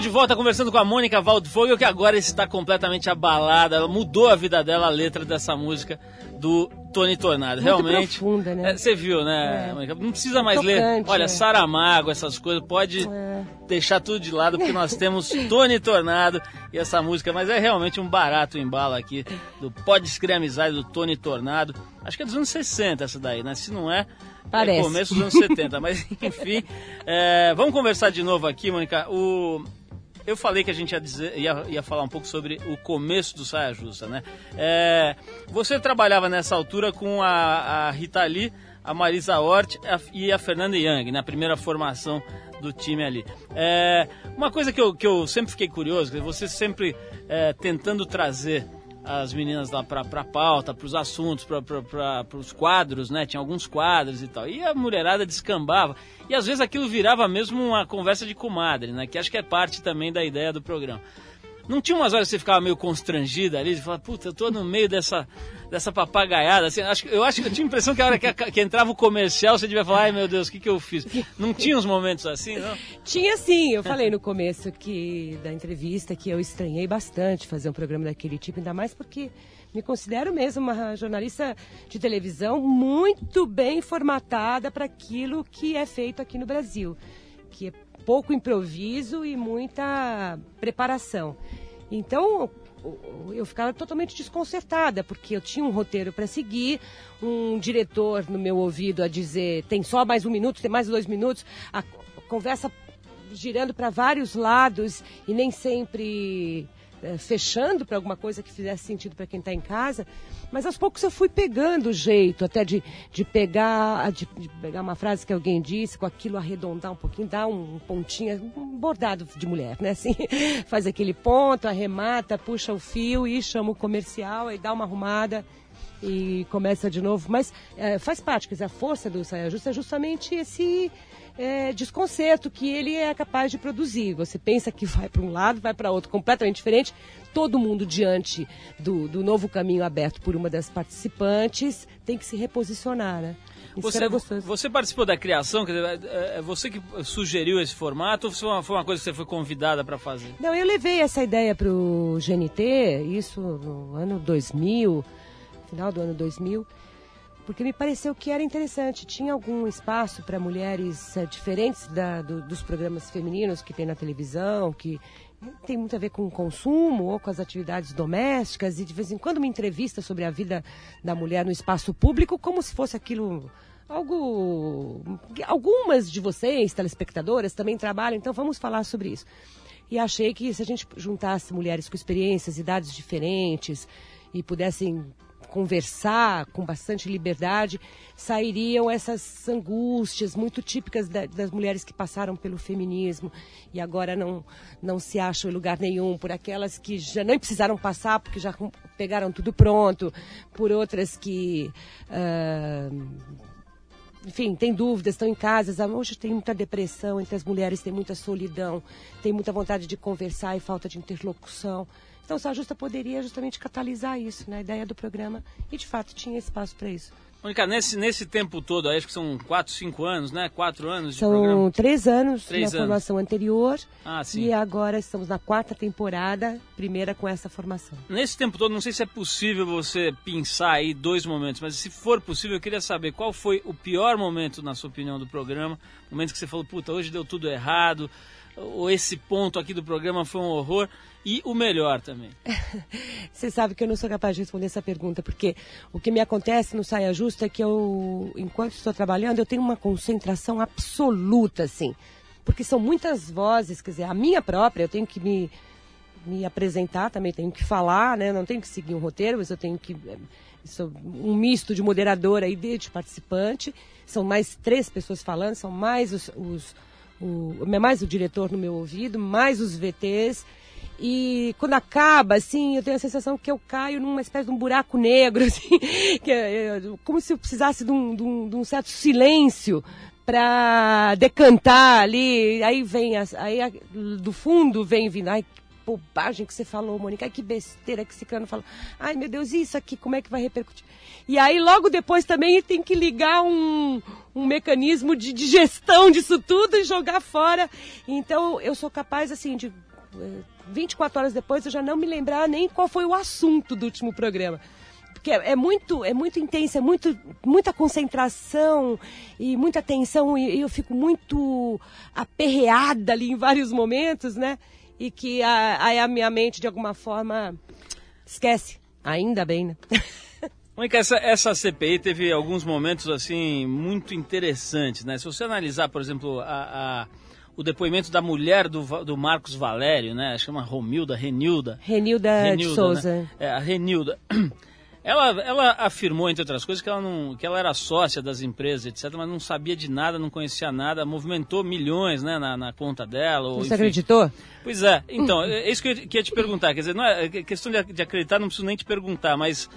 estamos de volta conversando com a Mônica Waldvogel, que agora está completamente abalada. Ela mudou a vida dela, a letra dessa música do Tony Tornado. Muito Realmente. profunda, né? É, Você viu, né, É. Mônica? Não precisa mais ler. Tocante, Olha, é. Saramago, essas coisas, pode É. deixar tudo de lado, porque nós temos Tony Tornado e essa música. Mas é realmente um barato embalo aqui do Pode Escrever Amizade do Tony Tornado. Acho que é dos anos 60 essa daí, né? Se não é. É Parece. começo dos anos 70, mas enfim. é, vamos conversar de novo aqui, Mônica. O, eu falei que a gente ia, dizer, ia, ia falar um pouco sobre o começo do Saia Justa, né? É, você trabalhava nessa altura com a, a Rita Lee, a Marisa Hort e a Fernanda Young, na primeira formação do time ali. É, uma coisa que eu, que eu sempre fiquei curioso, você sempre é, tentando trazer as meninas lá pra, pra pauta, pros assuntos, pra, pra, pra, pros quadros, né? Tinha alguns quadros e tal. E a mulherada descambava. E às vezes aquilo virava mesmo uma conversa de comadre, né? Que acho que é parte também da ideia do programa. Não tinha umas horas que você ficava meio constrangida ali, de falar, puta, eu tô no meio dessa, dessa papagaiada. Assim, acho, eu acho que eu tinha a impressão que a hora que, que entrava o comercial, você devia falar, ai meu Deus, o que, que eu fiz? Não tinha uns momentos assim, não? Tinha sim, eu falei no começo que da entrevista que eu estranhei bastante fazer um programa daquele tipo, ainda mais porque me considero mesmo uma jornalista de televisão muito bem formatada para aquilo que é feito aqui no Brasil, que é pouco improviso e muita preparação. Então, eu ficava totalmente desconcertada, porque eu tinha um roteiro para seguir, um diretor no meu ouvido a dizer tem só mais um minuto, tem mais dois minutos, a co- conversa girando para vários lados e nem sempre eh, fechando para alguma coisa que fizesse sentido para quem está em casa. Mas aos poucos eu fui pegando o jeito, até de, de, pegar, de, de pegar uma frase que alguém disse, com aquilo arredondar um pouquinho, dar um pontinho, um bordado de mulher, né? Assim, faz aquele ponto, arremata, puxa o fio e chama o comercial, aí dá uma arrumada e começa de novo. Mas eh, faz parte, quer dizer, a força do Saia Justa é justamente esse eh, desconcerto que ele é capaz de produzir. Você pensa que vai para um lado, vai para outro, completamente diferente. Todo mundo diante do, do novo caminho aberto por uma das participantes tem que se reposicionar, né? Você, você participou da criação? Quer dizer, é é você que sugeriu esse formato ou foi uma, foi uma coisa que você foi convidada para fazer? Não, eu levei essa ideia para o GNT, isso no ano 2000, final do ano 2000, porque me pareceu que era interessante. Tinha algum espaço para mulheres eh, diferentes da- do- dos programas femininos que tem na televisão, que tem muito a ver com o consumo ou com as atividades domésticas, e de vez em quando uma entrevista sobre a vida da mulher no espaço público, como se fosse aquilo algo. Algumas de vocês, telespectadoras, também trabalham, então vamos falar sobre isso. E achei que se a gente juntasse mulheres com experiências, idades diferentes e pudessem conversar com bastante liberdade, sairiam essas angústias muito típicas da- das mulheres que passaram pelo feminismo e agora não, não se acham em lugar nenhum, por aquelas que já nem precisaram passar porque já pegaram tudo pronto, por outras que. ah, enfim, tem dúvidas, estão em casa. Hoje tem muita depressão entre as mulheres, tem muita solidão, tem muita vontade de conversar e falta de interlocução. Então, o Saia Justa poderia justamente catalisar isso, né? A ideia do programa. E, de fato, tinha espaço para isso. Mônica, nesse, nesse tempo todo, acho que são 4, 5 anos, né? 4 anos de São programa. três anos Três na anos. formação anterior. Ah, sim. E agora estamos na quarta temporada, primeira com essa formação. Nesse tempo todo, não sei se é possível você pensar aí dois momentos, mas se for possível, eu queria saber qual foi o pior momento, na sua opinião, do programa. Momento que você falou, puta, hoje deu tudo errado, ou esse ponto aqui do programa foi um horror, e o melhor também. Você sabe que eu não sou capaz de responder essa pergunta, porque o que me acontece no Saia Justa é que eu, enquanto estou trabalhando, eu tenho uma concentração absoluta, assim. Porque são muitas vozes, quer dizer, a minha própria, eu tenho que me, me apresentar também, tenho que falar, né? Não tenho que seguir um roteiro, mas eu tenho que. eh, Sou um misto de moderadora e de participante. São mais três pessoas falando, são mais os, os o, mais o diretor no meu ouvido, mais os VTs. E quando acaba, assim, eu tenho a sensação que eu caio numa espécie de um buraco negro, assim, que é, é, como se eu precisasse de um, de um- de um certo silêncio para decantar ali. Aí vem, as, aí a- do fundo vem vindo, ai, bobagem que você falou, Mônica, ai, que besteira que esse cano falou. Ai, meu Deus, isso aqui, como é que vai repercutir? E aí, logo depois também tem que ligar um, um mecanismo de, de gestão disso tudo e jogar fora. Então, eu sou capaz, assim, de eh, 24 horas depois eu já não me lembrar nem qual foi o assunto do último programa. Porque é, é muito, é muito intenso, é muito, muita concentração e muita tensão, e, e eu fico muito aperreada ali em vários momentos, né? E que a, aí a minha mente, de alguma forma, esquece. Ainda bem, né? Mônica, essa, essa CPI teve alguns momentos assim muito interessantes, né? Se você analisar, por exemplo, a, a- o depoimento da mulher do, do Marcos Valério, né? Chama Romilda, Renilda. Renilda, de Souza. Né? É, a Renilda. Ela, ela afirmou, entre outras coisas, que ela, não, que ela era sócia das empresas, etc., mas não sabia de nada, não conhecia nada, movimentou milhões né, na, na conta dela. Ou, Você enfim. acreditou? Pois é, então, é isso que eu ia te perguntar. Quer dizer, não é é questão de, de acreditar, não preciso nem te perguntar, mas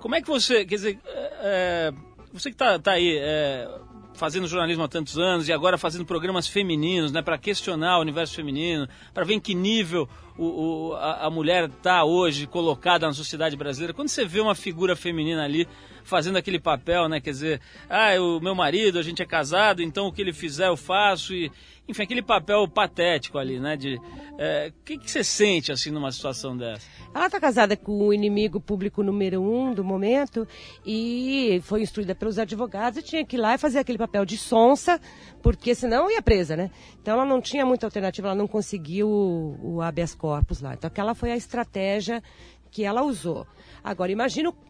como é que você, quer dizer, é, é, você que está tá aí é, fazendo jornalismo há tantos anos e agora fazendo programas femininos, né, para questionar o universo feminino, para ver em que nível o, o- a, a mulher está hoje colocada na sociedade brasileira. Quando você vê uma figura feminina ali fazendo aquele papel, né, quer dizer, ah, o meu marido, a gente é casado, então o que ele fizer eu faço e enfim, aquele papel patético ali, né? De é, o que, que você sente assim numa situação dessa? Ela está casada com o inimigo público número um do momento e foi instruída pelos advogados e tinha que ir lá e fazer aquele papel de sonsa, porque senão ia presa, né? Então ela não tinha muita alternativa, ela não conseguiu o, o habeas corpus lá. Então aquela foi a estratégia que ela usou. Agora, imagina o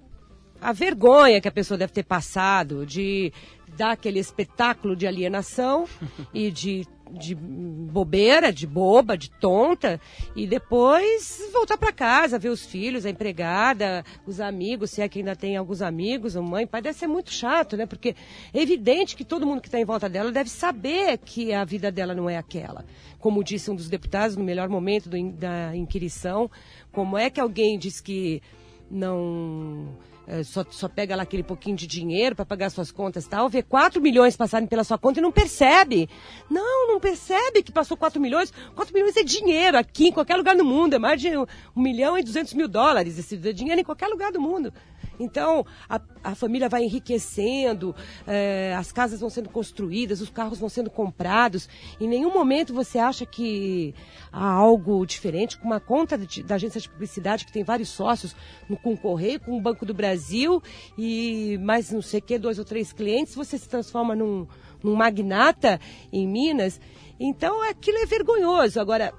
a vergonha que a pessoa deve ter passado de dar aquele espetáculo de alienação e de, de bobeira, de boba, de tonta, e depois voltar para casa, ver os filhos, a empregada, os amigos, se é que ainda tem alguns amigos, mãe, pai, deve ser muito chato, né? Porque é evidente que todo mundo que está em volta dela deve saber que a vida dela não é aquela. Como disse um dos deputados no melhor momento do da inquirição, como é que alguém diz que não é, só, só pega lá aquele pouquinho de dinheiro para pagar suas contas e tal, vê 4 milhões passarem pela sua conta e não percebe. Não, não percebe que passou 4 milhões. 4 milhões é dinheiro aqui, em qualquer lugar do mundo. É mais de 1 milhão e 200 mil dólares. Esse dinheiro em qualquer lugar do mundo. Então, a, a família vai enriquecendo, é, as casas vão sendo construídas, os carros vão sendo comprados. Em nenhum momento você acha que há algo diferente com uma conta de- da agência de publicidade que tem vários sócios, no, com o Correio, com o Banco do Brasil e mais não sei o que, dois ou três clientes, você se transforma num, num magnata em Minas. Então, aquilo é vergonhoso. Agora,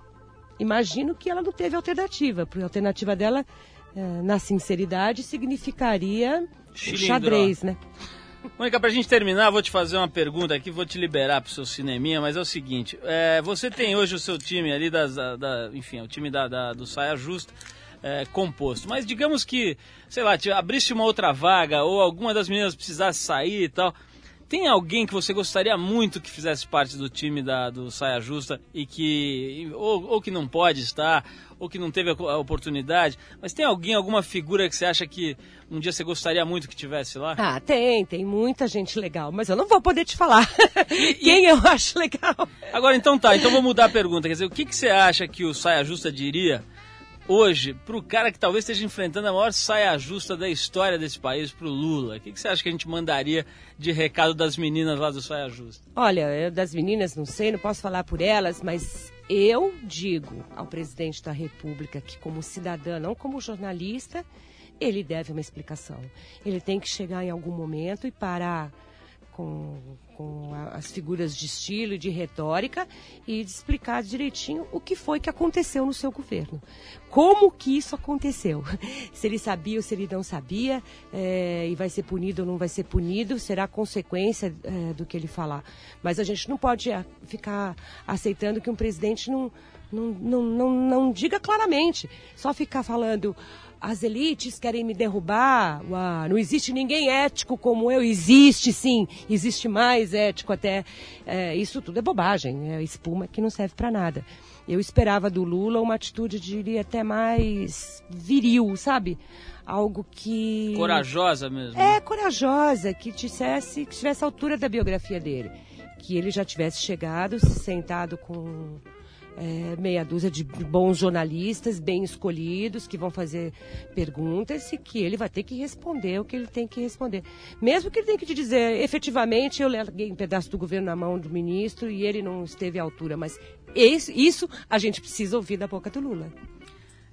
imagino que ela não teve alternativa, porque a alternativa dela, eh, na sinceridade, significaria Chilindró. xadrez, né? Mônica, pra gente terminar, vou te fazer uma pergunta aqui, vou te liberar pro seu cineminha, mas é o seguinte, é, você tem hoje o seu time ali, das, da, da- enfim, o time da, da- do Saia Justa é, composto, mas digamos que, sei lá, abrisse uma outra vaga ou alguma das meninas precisasse sair e tal, tem alguém que você gostaria muito que fizesse parte do time da, do Saia Justa e que, ou, ou que não pode estar, ou que não teve a, oportunidade, mas tem alguém, alguma figura que você acha que um dia você gostaria muito que tivesse lá? Ah, tem, tem muita gente legal, mas eu não vou poder te falar quem eu acho legal. Agora, então tá, então vou mudar a pergunta. Quer dizer, o que, que você acha que o Saia Justa diria hoje pro cara que talvez esteja enfrentando a maior saia justa da história desse país, pro Lula? O que, que você acha que a gente mandaria de recado das meninas lá do saia justa? Olha, eu das meninas não sei, não posso falar por elas, mas eu digo ao presidente da República que, como cidadã, não como jornalista, ele deve uma explicação. Ele tem que chegar em algum momento e parar com, com as figuras de estilo e de retórica e de explicar direitinho o que foi que aconteceu no seu governo. Como que isso aconteceu? Se ele sabia ou se ele não sabia, eh, e vai ser punido ou não vai ser punido, será consequência eh, do que ele falar. Mas a gente não pode ah, ficar aceitando que um presidente não, não, não, não, não diga claramente, só ficar falando as elites querem me derrubar, uá, não existe ninguém ético como eu. Existe sim, existe mais ético até. É, isso tudo é bobagem, é espuma que não serve para nada. Eu esperava do Lula uma atitude, diria, até mais viril, sabe? Algo que. Corajosa mesmo. É, corajosa, que dissesse, que estivesse à altura da biografia dele. Que ele já tivesse chegado, se sentado com é, meia dúzia de bons jornalistas, bem escolhidos, que vão fazer perguntas e que ele vai ter que responder o que ele tem que responder. Mesmo que ele tenha que te dizer, efetivamente, eu larguei um pedaço do governo na mão do ministro e ele não esteve à altura. Mas esse- isso a gente precisa ouvir da boca do Lula.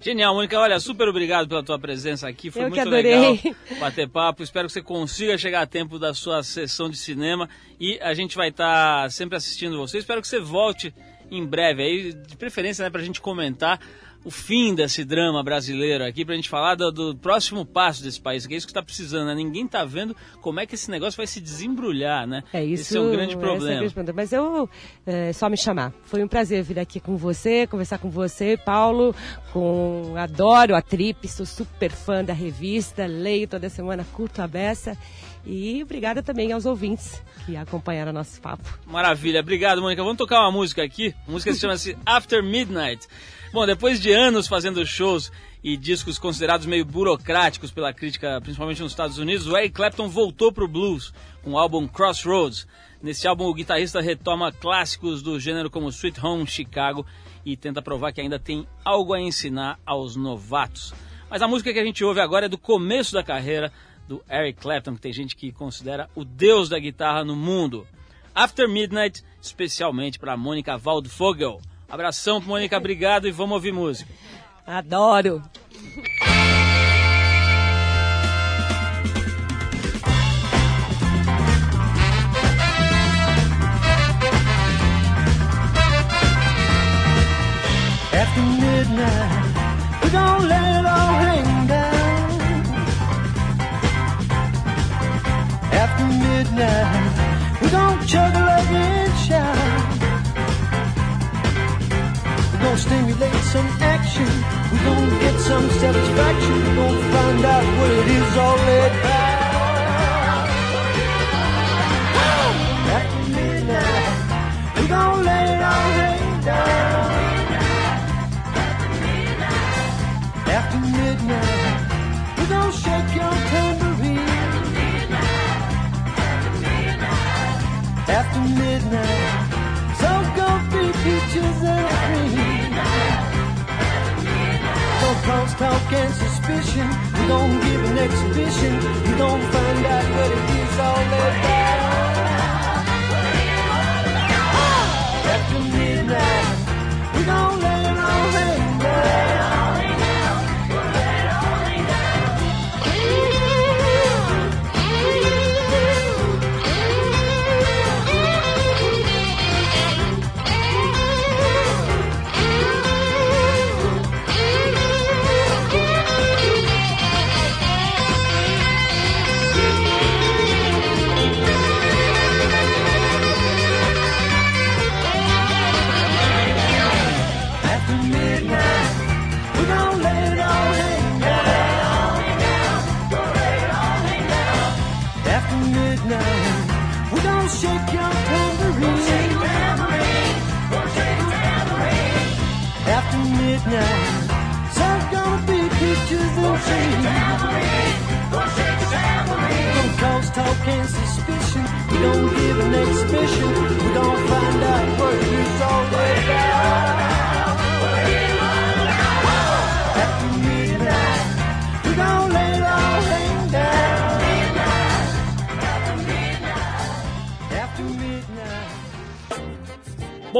Genial, Mônica. Olha, super obrigado pela tua presença aqui. Foi Eu muito legal bater papo. Espero que você consiga chegar a tempo da sua sessão de cinema e a gente vai estar sempre assistindo você. Espero que você volte em breve aí, de preferência, né, pra gente comentar o fim desse drama brasileiro aqui, pra gente falar do, do próximo passo desse país, que é isso que está precisando, né? Ninguém tá vendo como é que esse negócio vai se desembrulhar, né? É isso. Esse é um grande é problema. grande problema. Mas eu é só me chamar. Foi um prazer vir aqui com você, conversar com você, Paulo. Com adoro a Trip, sou super fã da revista, leio toda semana, curto a beça. E obrigada também aos ouvintes que acompanharam nosso papo. Maravilha, obrigado, Mônica. Vamos tocar uma música aqui. A música se chama-se After Midnight. Bom, depois de anos fazendo shows e discos considerados meio burocráticos pela crítica, principalmente nos Estados Unidos, o Eric Clapton voltou pro blues com o álbum Crossroads. Nesse álbum, o guitarrista retoma clássicos do gênero como Sweet Home Chicago e tenta provar que ainda tem algo a ensinar aos novatos. Mas a música que a gente ouve agora é do começo da carreira do Eric Clapton, que tem gente que considera o deus da guitarra no mundo. After Midnight, especialmente para Mônica Waldvogel. Abração, Mônica, obrigado e vamos ouvir música. Adoro! After midnight, we gon' let it all hang midnight, we gon' chug like and shout. We gon' stimulate some action. We gon' get some satisfaction. We gon' find out what it is all about. After midnight, we gon' let it all down. After midnight, we gon' shake your tambourine. After midnight, so gon' be peaches and cream. Don't cause talk and suspicion. We gon' give an exhibition. We gon' find out what it is all about. After midnight, we gon' let it all hang down.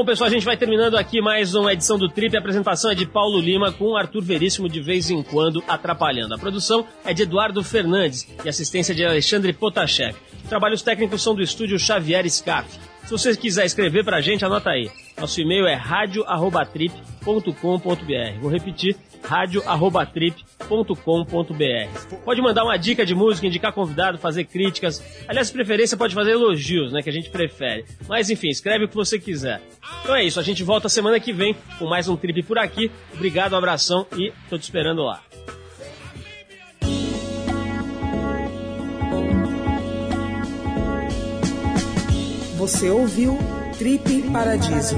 Bom, pessoal, a gente vai terminando aqui mais uma edição do Trip. A apresentação é de Paulo Lima com Arthur Veríssimo de vez em quando atrapalhando. A produção é de Eduardo Fernandes e assistência de Alexandre Potashev. Trabalhos técnicos são do estúdio Xavier Scarf. Se você quiser escrever pra gente, anota aí. Nosso e-mail é radio@trip.com.br. Vou repetir, radio@trip.com.br. Pode mandar uma dica de música, indicar convidado, fazer críticas. Aliás, de preferência pode fazer elogios, né, que a gente prefere. Mas enfim, escreve o que você quiser. Então é isso, a gente volta semana que vem com mais um trip por aqui. Obrigado, um abração e tô te esperando lá. Você ouviu Trip Paradiso.